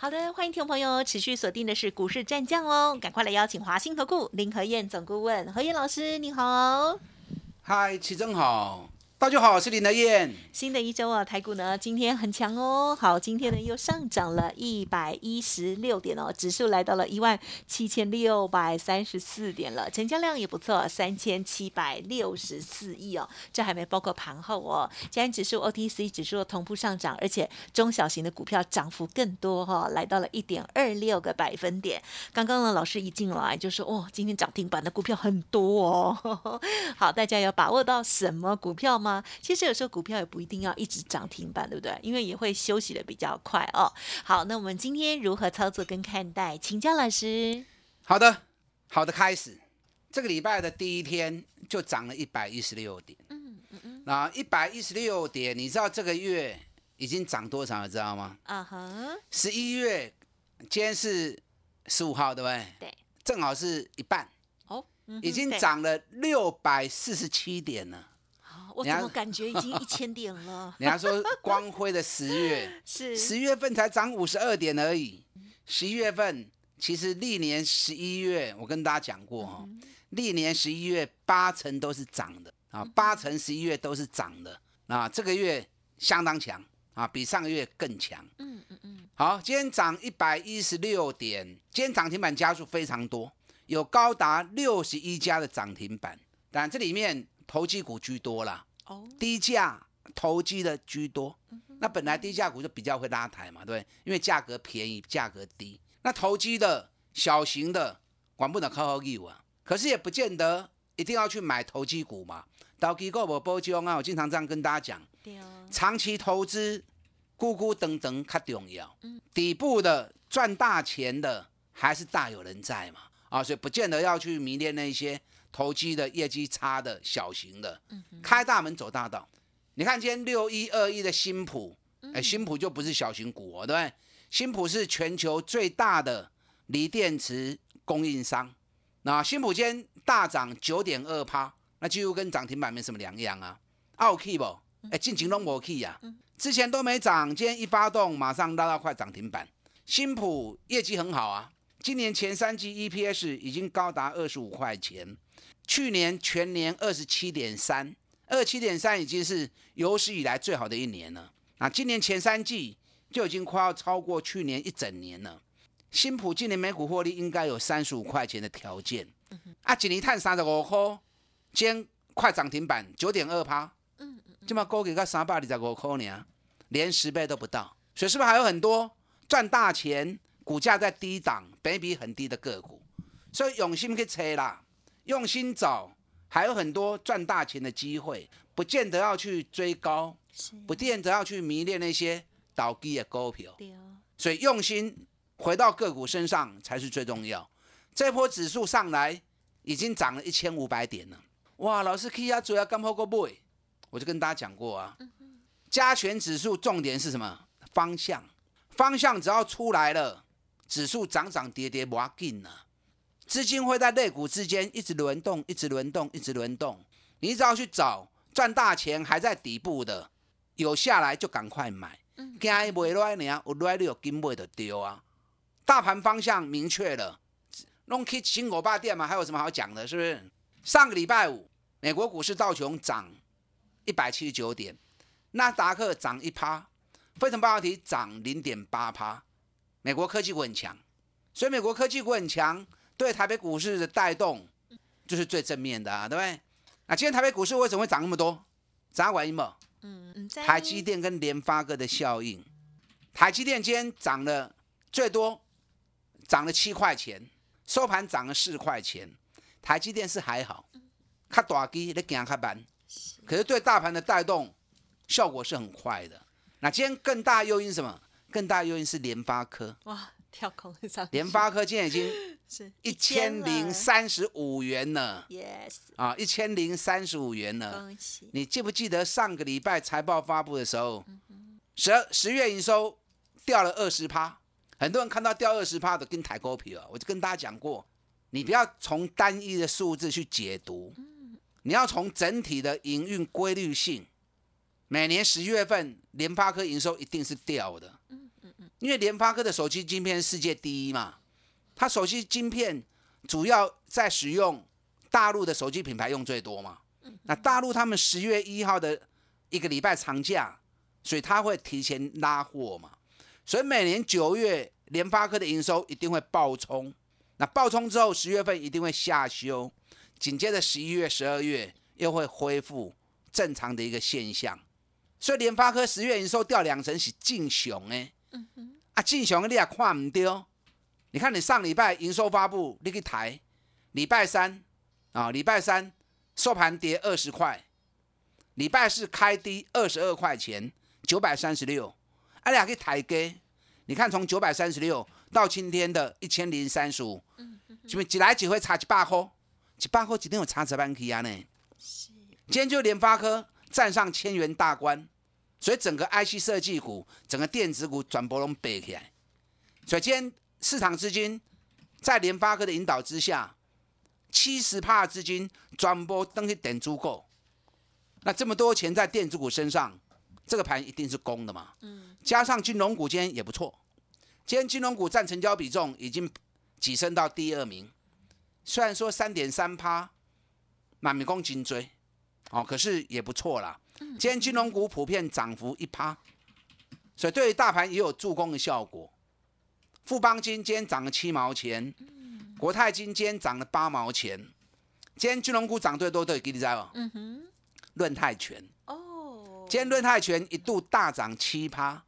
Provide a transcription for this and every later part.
好的，欢迎听众朋友持续锁定的是股市战将哦，赶快来邀请华兴投顾林和燕总顾问何燕老师，你好。嗨，齐正好。大家好，我是林德燕。新的一周啊，台股呢今天很强哦。好，今天呢又上涨了一百一十六点哦，指数来到了一万七千六百三十四点了，成交量也不错，三千七百六十四亿哦。这还没包括盘后哦。今天指数 OTC 指数同步上涨，而且中小型的股票涨幅更多哈，来到了一点二六个百分点。刚刚呢，老师一进来就说哦，今天涨停板的股票很多哦。好，大家有把握到什么股票吗？其实有时候股票也不一定要一直涨停板，对不对？因为也会休息的比较快哦。好，那我们今天如何操作跟看待？请教老师。好的，好的，开始。这个礼拜的第一天就涨了一百一十六点。嗯嗯嗯。那一百一十六点，你知道这个月已经涨多少了？知道吗？啊哈。十一月，今天是十五号，对不对？对。正好是一半。哦。已经涨了六百四十七点了。我怎么感觉已经一千点了？人家说光辉的十月 是十月份才涨五十二点而已。十一月份其实历年十一月，我跟大家讲过哈，历年十一月八成都是涨的啊，八成十一月都是涨的啊。这个月相当强啊，比上个月更强。嗯嗯嗯。好，今天涨一百一十六点，今天涨停板家数非常多，有高达六十一家的涨停板，但这里面投机股居多啦。低价投机的居多，那本来低价股就比较会拉抬嘛，对不对？因为价格便宜，价格低。那投机的小型的，管不了靠靠义务啊。可是也不见得一定要去买投机股嘛。投机股无保障啊，我经常这样跟大家讲。长期投资，咕咕等等较重要。底部的赚大钱的还是大有人在嘛。啊，所以不见得要去迷恋那些。投机的业绩差的小型的，开大门走大道。你看今天六一二一的新普，哎，新普就不是小型股哦，对不对？新普是全球最大的锂电池供应商。那新普今天大涨九点二趴，那几乎跟涨停板没什么两样啊。奥 K 不？哎，进情都没 K 呀。之前都没涨，今天一发动，马上拉到快涨停板。新普业绩很好啊，今年前三季 EPS 已经高达二十五块钱。去年全年二十七点三，二七点三已经是有史以来最好的一年了。那今年前三季就已经快要超过去年一整年了。新普今年每股获利应该有三十五块钱的条件。啊，今年碳三十五块，今天快涨停板九点二趴。嗯嗯，这么高给个三百二十五块呢，连十倍都不到。所以是不是还有很多赚大钱、股价在低档、倍比很低的个股？所以用心去猜啦。用心找，还有很多赚大钱的机会，不见得要去追高，不见得要去迷恋那些倒低的股票。所以用心回到个股身上才是最重要。这波指数上来已经涨了一千五百点了，哇！老师 K 啊，主要干破个背，我就跟大家讲过啊，加权指数重点是什么？方向，方向只要出来了，指数涨涨跌跌不要紧呢。资金会在类股之间一直轮动，一直轮动，一直轮动。你只要去找赚大钱还在底部的，有下来就赶快买。惊伊卖落来呢，有落来你有金买就丢啊。大盘方向明确了，弄去新股霸店嘛，还有什么好讲的？是不是？上个礼拜五，美国股市道琼涨一百七十九点，纳达克涨一趴，费城半导体涨零点八趴。美国科技股很强，所以美国科技股很强。对台北股市的带动，就是最正面的啊，对不对？那今天台北股市为什么会涨那么多？涨原因嘛？嗯，台积电跟联发科的效应。台积电今天涨了最多，涨了七块钱，收盘涨了四块钱。台积电是还好，它大机你行卡慢，可是对大盘的带动效果是很快的。那今天更大诱因什么？更大诱因是联发科。哇。跳空上去，联发科今天已经 是一千零三十五元了，yes，啊，一千零三十五元了。恭喜，你记不记得上个礼拜财报发布的时候，十二十月营收掉了二十趴，很多人看到掉二十趴的跟抬高皮了。我就跟大家讲过，你不要从单一的数字去解读，你要从整体的营运规律性。每年十月份联发科营收一定是掉的，因为联发科的手机晶片世界第一嘛，它手机晶片主要在使用大陆的手机品牌用最多嘛。那大陆他们十月一号的一个礼拜长假，所以他会提前拉货嘛。所以每年九月联发科的营收一定会爆冲，那爆冲之后十月份一定会下修，紧接着十一月、十二月又会恢复正常的一个现象。所以联发科十月营收掉两成是正常的，啊，正常你也看唔到。你看你上礼拜营收发布，你去抬，礼拜三啊，礼拜三收盘跌二十块，礼拜四开低二十二块钱，九百三十六，啊，俩去抬低。你看从九百三十六到今天的一千零三十五，是不是一来一回差一百块？一百块一定有差十万起啊呢？是，今天就联发科站上千元大关，所以整个 IC 设计股、整个电子股转波拢背起来。所以今天市场资金在联发科的引导之下，七十帕资金转波登去点足够。那这么多钱在电子股身上，这个盘一定是公的嘛？嗯。加上金融股今天也不错，今天金融股占成交比重已经跻身到第二名，虽然说三点三趴，满米公颈椎。哦，可是也不错啦。今天金融股普遍涨幅一趴，所以对于大盘也有助攻的效果。富邦金今天涨了七毛钱，国泰金今天涨了八毛钱。今天金融股涨最多的，给你知道吗？嗯哼，润泰全。哦，今天润泰全一度大涨七趴，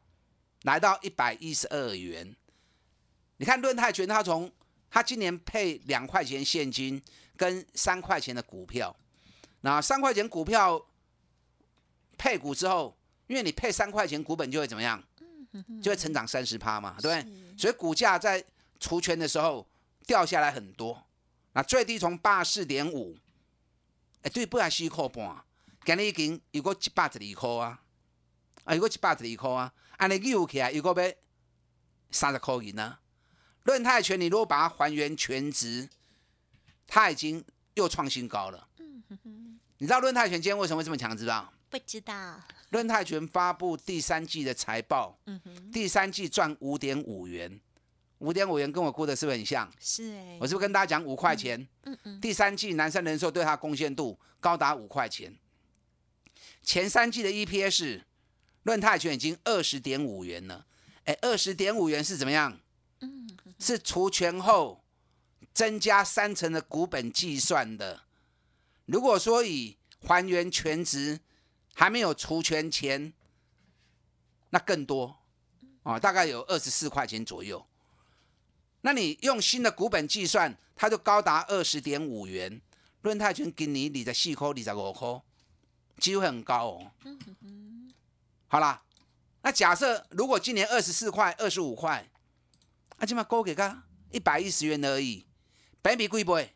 来到一百一十二元。你看润泰全，它从它今年配两块钱现金跟三块钱的股票。那三块钱股票配股之后，因为你配三块钱股本就会怎么样？就会成长三十趴嘛，对不对？所以股价在除权的时候掉下来很多。那最低从八十四点五，哎，对，不还四块半，今日已经有个一百十二块啊，啊，有个一百十二块啊，安尼扭起来有个要三十块银啊。论泰拳，你如果把它还原全值，它已经又创新高了。你知道润泰拳今天为什么会这么强？知道？不知道。润泰拳发布第三季的财报，第三季赚五点五元，五点五元跟我估的是不是很像？是哎。我是不是跟大家讲五块钱？嗯嗯。第三季南山人寿对它贡献度高达五块钱。前三季的 EPS，润泰拳已经二十点五元了。哎，二十点五元是怎么样？嗯。是除权后增加三成的股本计算的。如果说以还原全值还没有除权前，那更多啊，大概有二十四块钱左右。那你用新的股本计算，它就高达二十点五元。润泰全给你你的四块、你十五块，机会很高哦。好啦，那假设如果今年二十四块、二十五块，啊，起码高给个一百一十元而已，百比贵不贵？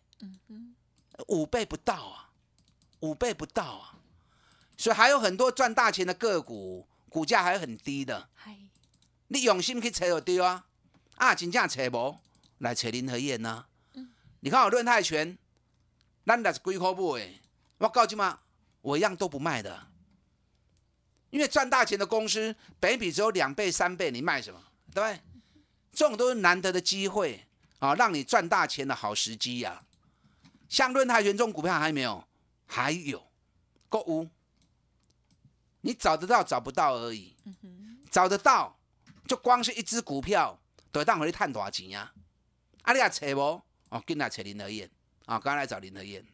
五倍不到啊。五倍不到啊，所以还有很多赚大钱的个股，股价还很低的。你用心去找就对啊，啊，真正找无来找林和燕呐。你看我论泰拳，咱那是几块买？我告诉嘛，我一样都不卖的，因为赚大钱的公司，本比只有两倍、三倍，你卖什么？对不对？这种都是难得的机会啊，让你赚大钱的好时机呀。像论泰拳这种股票还没有。还有购物，你找得到找不到而已。找得到，就光是一只股票，都会当回去赚多少钱呀？啊，你也找无？哦，跟来找林德燕啊，刚来找林德燕。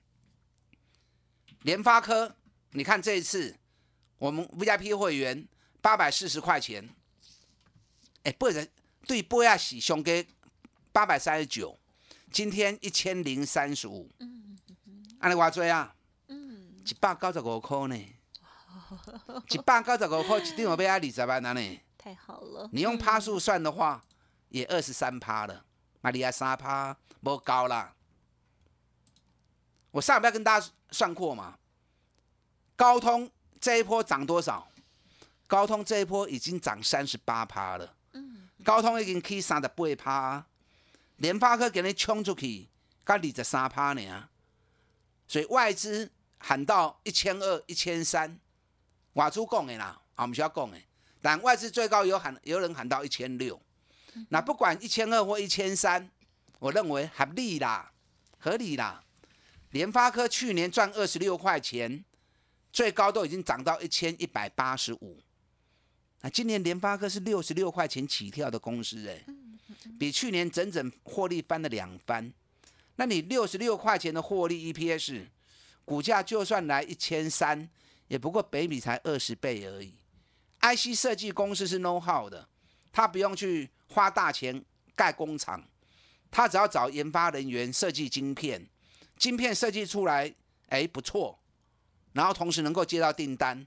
联发科，你看这一次我们 VIP 会员八百四十块钱，哎，不然对波亚喜兄给八百三十九，今天一千零三十五。嗯嗯嗯，按你话做啊？一百九十五块呢，一百九十五块一定要买啊二十万呢。太好了！你用趴数算的话，也二十三趴了，马里亚三趴，不高啦。我上礼拜跟大家算过嘛，高通这一波涨多少？高通这一波已经涨三十八趴了。高通已经去三十八趴，联发科给你冲出去，才二十三趴呢。所以外资喊到一千二、一千三，外资讲的啦，我们需要讲的。但外资最高有喊，有人喊到一千六。那不管一千二或一千三，我认为合理啦，合理啦。联发科去年赚二十六块钱，最高都已经涨到一千一百八十五。那今年联发科是六十六块钱起跳的公司，哎，比去年整整获利翻了两番。那你六十六块钱的获利 EPS，股价就算来一千三，也不过北比才二十倍而已。IC 设计公司是 know how 的，他不用去花大钱盖工厂，他只要找研发人员设计晶片，晶片设计出来，哎不错，然后同时能够接到订单，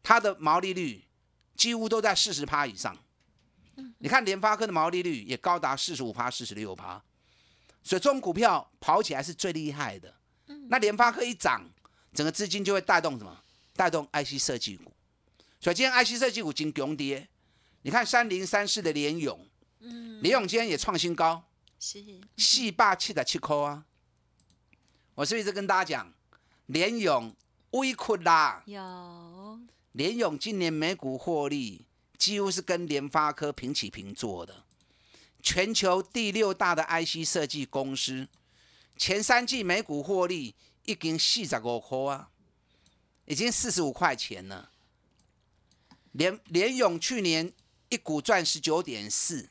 它的毛利率几乎都在四十趴以上。你看联发科的毛利率也高达四十五趴、四十六趴，所以这种股票跑起来是最厉害的。那联发科一涨，整个资金就会带动什么？带动 IC 设计股。所以今天 IC 设计股金强跌，你看三零三四的联勇，嗯，联勇今天也创新高，是四霸七的七块啊。我是不是一直跟大家讲，联勇微亏啦？有联勇今年每股获利几乎是跟联发科平起平坐的，全球第六大的 IC 设计公司，前三季每股获利已经四十五块啊，已经四十五块钱了。联联勇去年一股赚十九点四，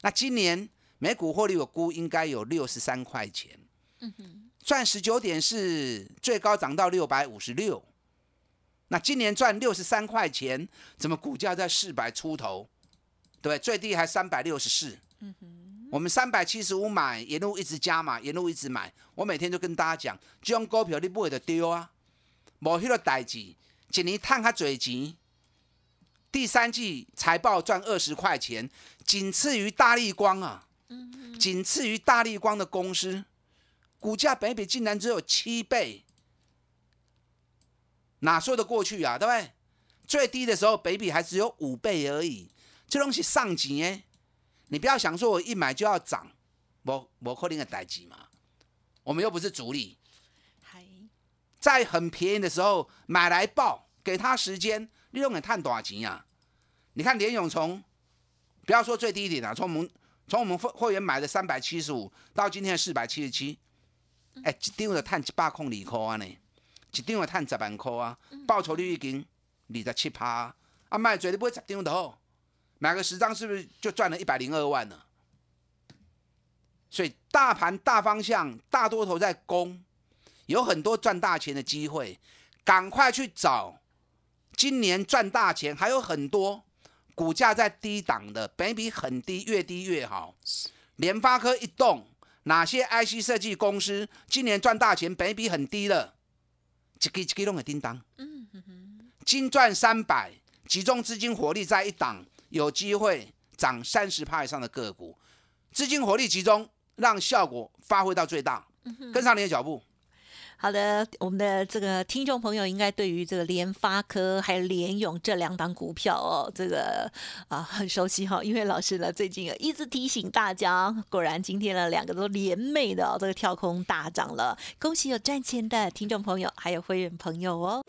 那今年每股获利我估应该有六十三块钱，嗯哼赚十九点四，最高涨到六百五十六。那今年赚六十三块钱，怎么股价在四百出头？对，最低还三百六十四。嗯哼我们三百七十五买，沿路一直加嘛，沿路一直买。我每天都跟大家讲，这种股票你不会就丢啊，无迄个代志，一年赚较侪钱。第三季财报赚二十块钱，仅次于大力光啊，仅次于大力光的公司，股价本比竟然只有七倍，哪说得过去啊？对不对？最低的时候北比还只有五倍而已，这东西上级哎，你不要想说我一买就要涨，我我可能的代级嘛，我们又不是主力，在很便宜的时候买来报，给他时间。利用给探多少钱啊？你看联永从不要说最低点啊，从我们从我们会会员买的三百七十五到今天的四百七十七，哎，一张就探一百空二块啊呢，一张就探十万块啊，报酬率已经二十七趴啊，卖最你不会十张的好，买个十张是不是就赚了一百零二万呢？所以大盘大方向大多头在攻，有很多赚大钱的机会，赶快去找。今年赚大钱还有很多，股价在低档的，本比很低，越低越好。联发科一动，哪些 IC 设计公司今年赚大钱，本比很低了？一个一个弄个叮当。嗯金赚三百，集中资金火力在一档，有机会涨三十趴以上的个股，资金火力集中，让效果发挥到最大。跟上你的脚步。好的，我们的这个听众朋友应该对于这个联发科还有联勇这两档股票哦，这个啊很熟悉哈，因为老师呢最近一直提醒大家，果然今天呢两个都连袂的哦这个跳空大涨了，恭喜有赚钱的听众朋友还有会员朋友哦。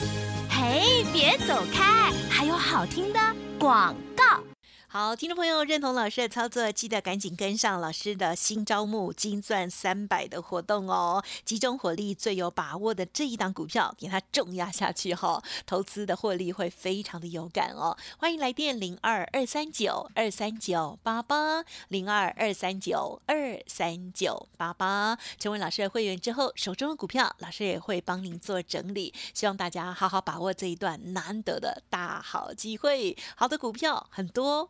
嘿，别走开，还有好听的广告。好，听众朋友认同老师的操作，记得赶紧跟上老师的新招募金钻三百的活动哦！集中火力，最有把握的这一档股票，给它重压下去哈，投资的获利会非常的有感哦！欢迎来电零二二三九二三九八八零二二三九二三九八八，成为老师的会员之后，手中的股票，老师也会帮您做整理，希望大家好好把握这一段难得的大好机会。好的股票很多。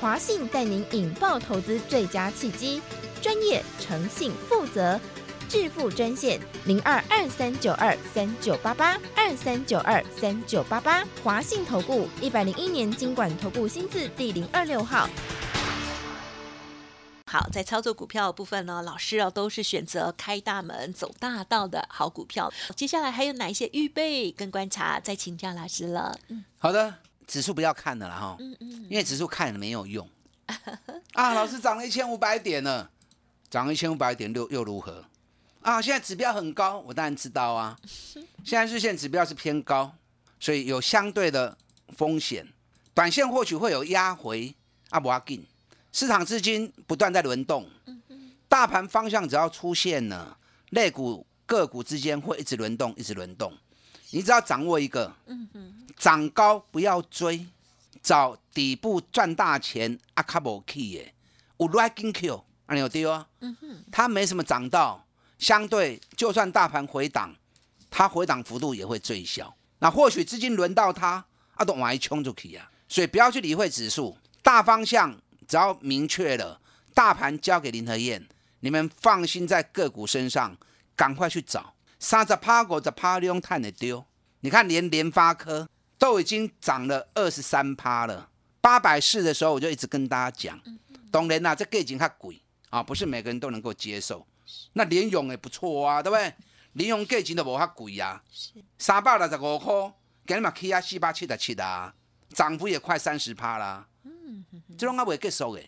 华信带您引爆投资最佳契机，专业、诚信、负责，致富专线零二二三九二三九八八二三九二三九八八，华信投顾一百零一年经管投顾新字第零二六号。好，在操作股票的部分呢，老师哦都是选择开大门、走大道的好股票。接下来还有哪一些预备跟观察？再请教老师了。嗯好的，指数不要看了啦哈，嗯嗯，因为指数看了没有用。啊，老师涨了一千五百点了，涨了一千五百点又又如何？啊，现在指标很高，我当然知道啊。现在日线指标是偏高，所以有相对的风险。短线或许会有压回，啊不要紧。市场资金不断在轮动，大盘方向只要出现了，类股个股之间会一直轮动，一直轮动。你只要掌握一个，嗯哼涨高不要追，找底部赚大钱。阿卡无 key 耶，有 right in Q，啊你有对啊？它没什么涨到，相对就算大盘回档，它回档幅度也会最小。那或许资金轮到它，啊都往一冲就可以啊。所以不要去理会指数，大方向只要明确了，大盘交给林和燕，你们放心在个股身上，赶快去找。三十趴五十趴，你用碳的丢。你看，连联发科都已经涨了二十三趴了。八百四的时候，我就一直跟大家讲，当然啦，这个已经太贵啊，不是每个人都能够接受。那联勇也不错啊，对不对？联勇价钱都无遐贵啊，三百六十五块，今日嘛起啊四百七十七啊，涨幅也快三十趴啦。这种还未结束的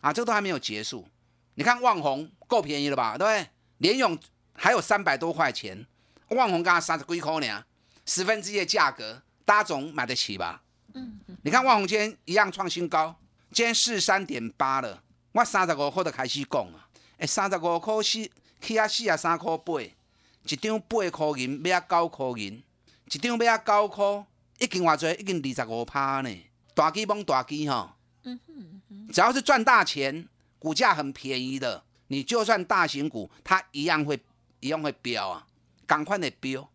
啊，这个都还没有结束。你看旺红够便宜了吧，对不对？联勇还有三百多块钱，万宏刚刚三十几块呢，十分之一的价格，大家总买得起吧？嗯，你看万宏今天一样创新高，今天四三点八了，我三十五块就开始讲啊，哎，三十五块四起啊四啊三块八，一张八块银买啊九块银，一张买啊九块，已经偌济，已经二十五趴呢，大机帮大基哈。只要是赚大钱，股价很便宜的，你就算大型股，它一样会一样会飙啊，赶快的飙。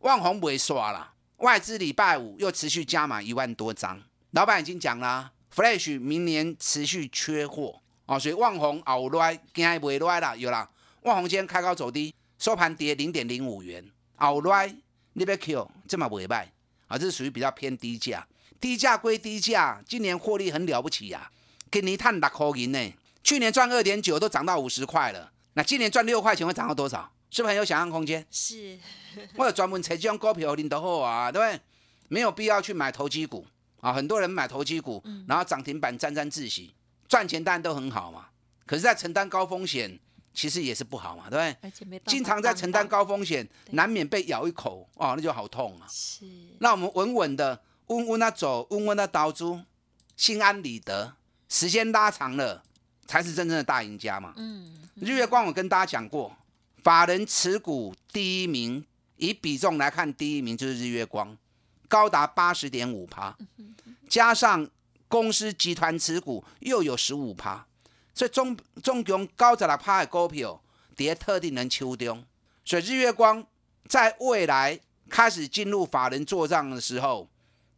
万红不会刷了，外资礼拜五又持续加码一万多张，老板已经讲啦，Flash 明年持续缺货哦，所以万红后来惊不来啦，有啦。万红今天开高走低，收盘跌零点零五元，后来你别 Q 这么尾卖啊，这是属于比较偏低价。低价归低价，今年获利很了不起呀、给你探六块银呢，去年赚二点九，都涨到五十块了。那今年赚六块钱会涨到多少？是不是很有想象空间？是，我有专门找这种股票领得好啊，对不对？没有必要去买投机股啊，很多人买投机股，然后涨停板沾沾自喜，赚钱当然都很好嘛。可是，在承担高风险，其实也是不好嘛，对不对？而且没办法经常在承担高风险，难免被咬一口哦，那就好痛啊。是，那我们稳稳的、稳稳的走，稳稳的倒租，心安理得。时间拉长了，才是真正的大赢家嘛。嗯，日月光我跟大家讲过，法人持股第一名，以比重来看，第一名就是日月光，高达八十点五趴，加上公司集团持股又有十五趴，所以中中共高十六趴的股票，跌特定人手中。所以日月光在未来开始进入法人做账的时候，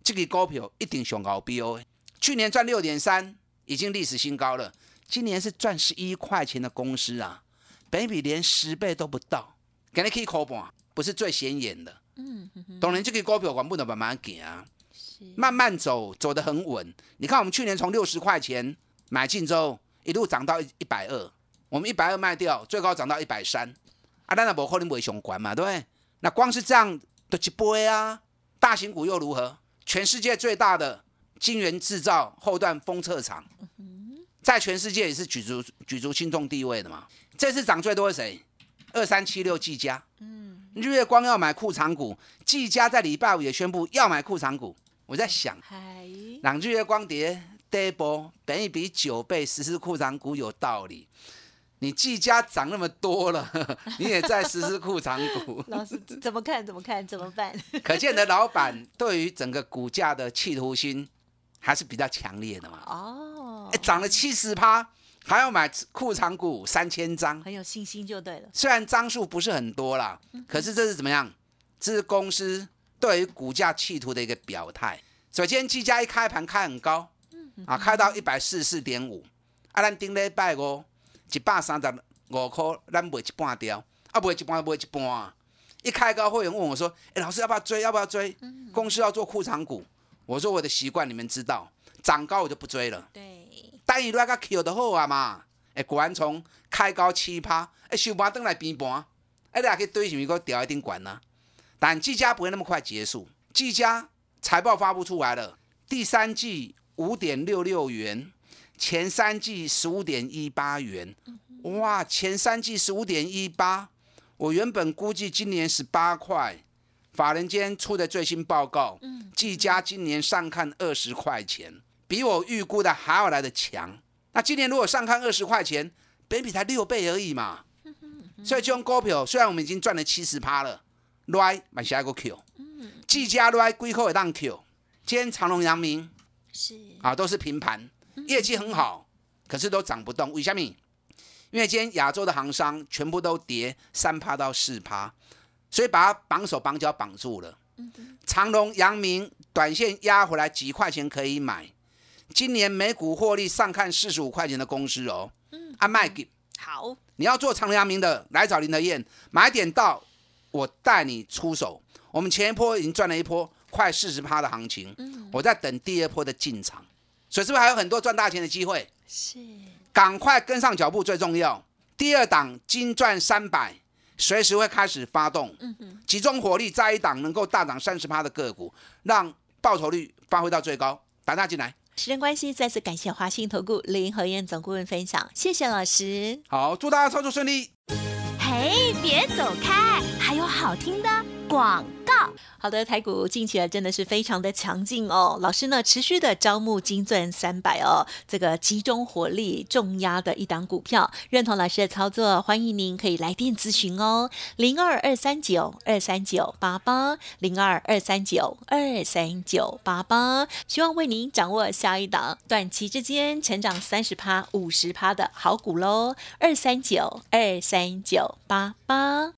这个股票一定上高标的。去年赚六点三，已经历史新高了。今年是赚十一块钱的公司啊，本比连十倍都不到，给你可以扣半，不是最显眼的。嗯当然，这个股票管不能慢慢行啊，是，慢慢走，走得很稳。你看，我们去年从六十块钱买进之后，一路涨到一百二，我们一百二卖掉，最高涨到一百三。啊，当然不可能不会熊管嘛，对不对？那光是这样的一波啊，大型股又如何？全世界最大的晶圆制造后段封测厂，在全世界也是举足举足轻重地位的嘛。这次涨最多是谁？二三七六技嘉。日月光要买库藏股，技嘉在礼拜五也宣布要买库藏股。我在想，嗨，朗日月光碟第一波，本一比九倍，实施库藏股有道理。你技嘉涨那么多了，你也在实施库藏股，老师怎么看？怎么看？怎么办？可见的老板对于整个股价的企图心还是比较强烈的嘛。哦哎，，涨了七十趴，还要买库藏股三千张，很有信心就对了。虽然张数不是很多啦，可是这是怎么样？这是公司对于股价企图的一个表态。首先，技嘉一开盘开很高，啊，开到一百四十四点五，啊，咱顶礼拜五一百三十五块，咱卖一半掉，啊，卖一半卖一半啊。一开高，会员问我说：“哎、老师要不要追？要不要追？公司要做库藏股。”我说：“我的习惯你们知道，涨高我就不追了。”对，等伊那个 Q 的好啊嘛。哎，果然从开高七趴，哎，收盘登来平盘，哎，你也可以对什么个调一定管呢？但技嘉不会那么快结束，技嘉财报发布出来了，第三季五点六六元，前三季十五点一八元，哇，前三季十五点一八，我原本估计今年十八块，法人间出的最新报告，嗯技嘉今年上看二十块钱，比我预估的还要来的强。那今年如果上看二十块钱，本比才六倍而已嘛。所以这种股票，虽然我们已经赚了七十趴了，来买下一个 Q，技嘉来归口也当 Q。今天长隆、阳明是啊都是平盘，业绩很好，可是都涨不动。为什么？因为今天亚洲的行商全部都跌三趴到四趴，所以把它绑手绑脚绑住了。长隆、阳明短线压回来几块钱可以买，今年每股获利上看四十五块钱的公司哦，啊卖给好，你要做长隆、阳明的，来找林德燕，买点到，我带你出手。我们前一波已经赚了一波快四十趴的行情，我在等第二波的进场，所以是不是还有很多赚大钱的机会？是赶快跟上脚步最重要。第二档金赚三百，随时会开始发动，集中火力在一档能够大涨三十趴的个股，让报酬率发挥到最高。打大进来，时间关系，再次感谢华信投顾林和燕总顾问分享，谢谢老师。好，祝大家操作顺利。嘿，别走开，还有好听的广告。好的，台股近期来真的是非常的强劲哦。老师呢，持续的招募金钻三百哦，这个集中火力重压的一档股票，认同老师的操作，欢迎您可以来电咨询哦，零二二三九二三九八八，零二二三九二三九八八，希望为您掌握下一档短期之间成长三十趴、五十趴的好股喽，二三九二三九八八。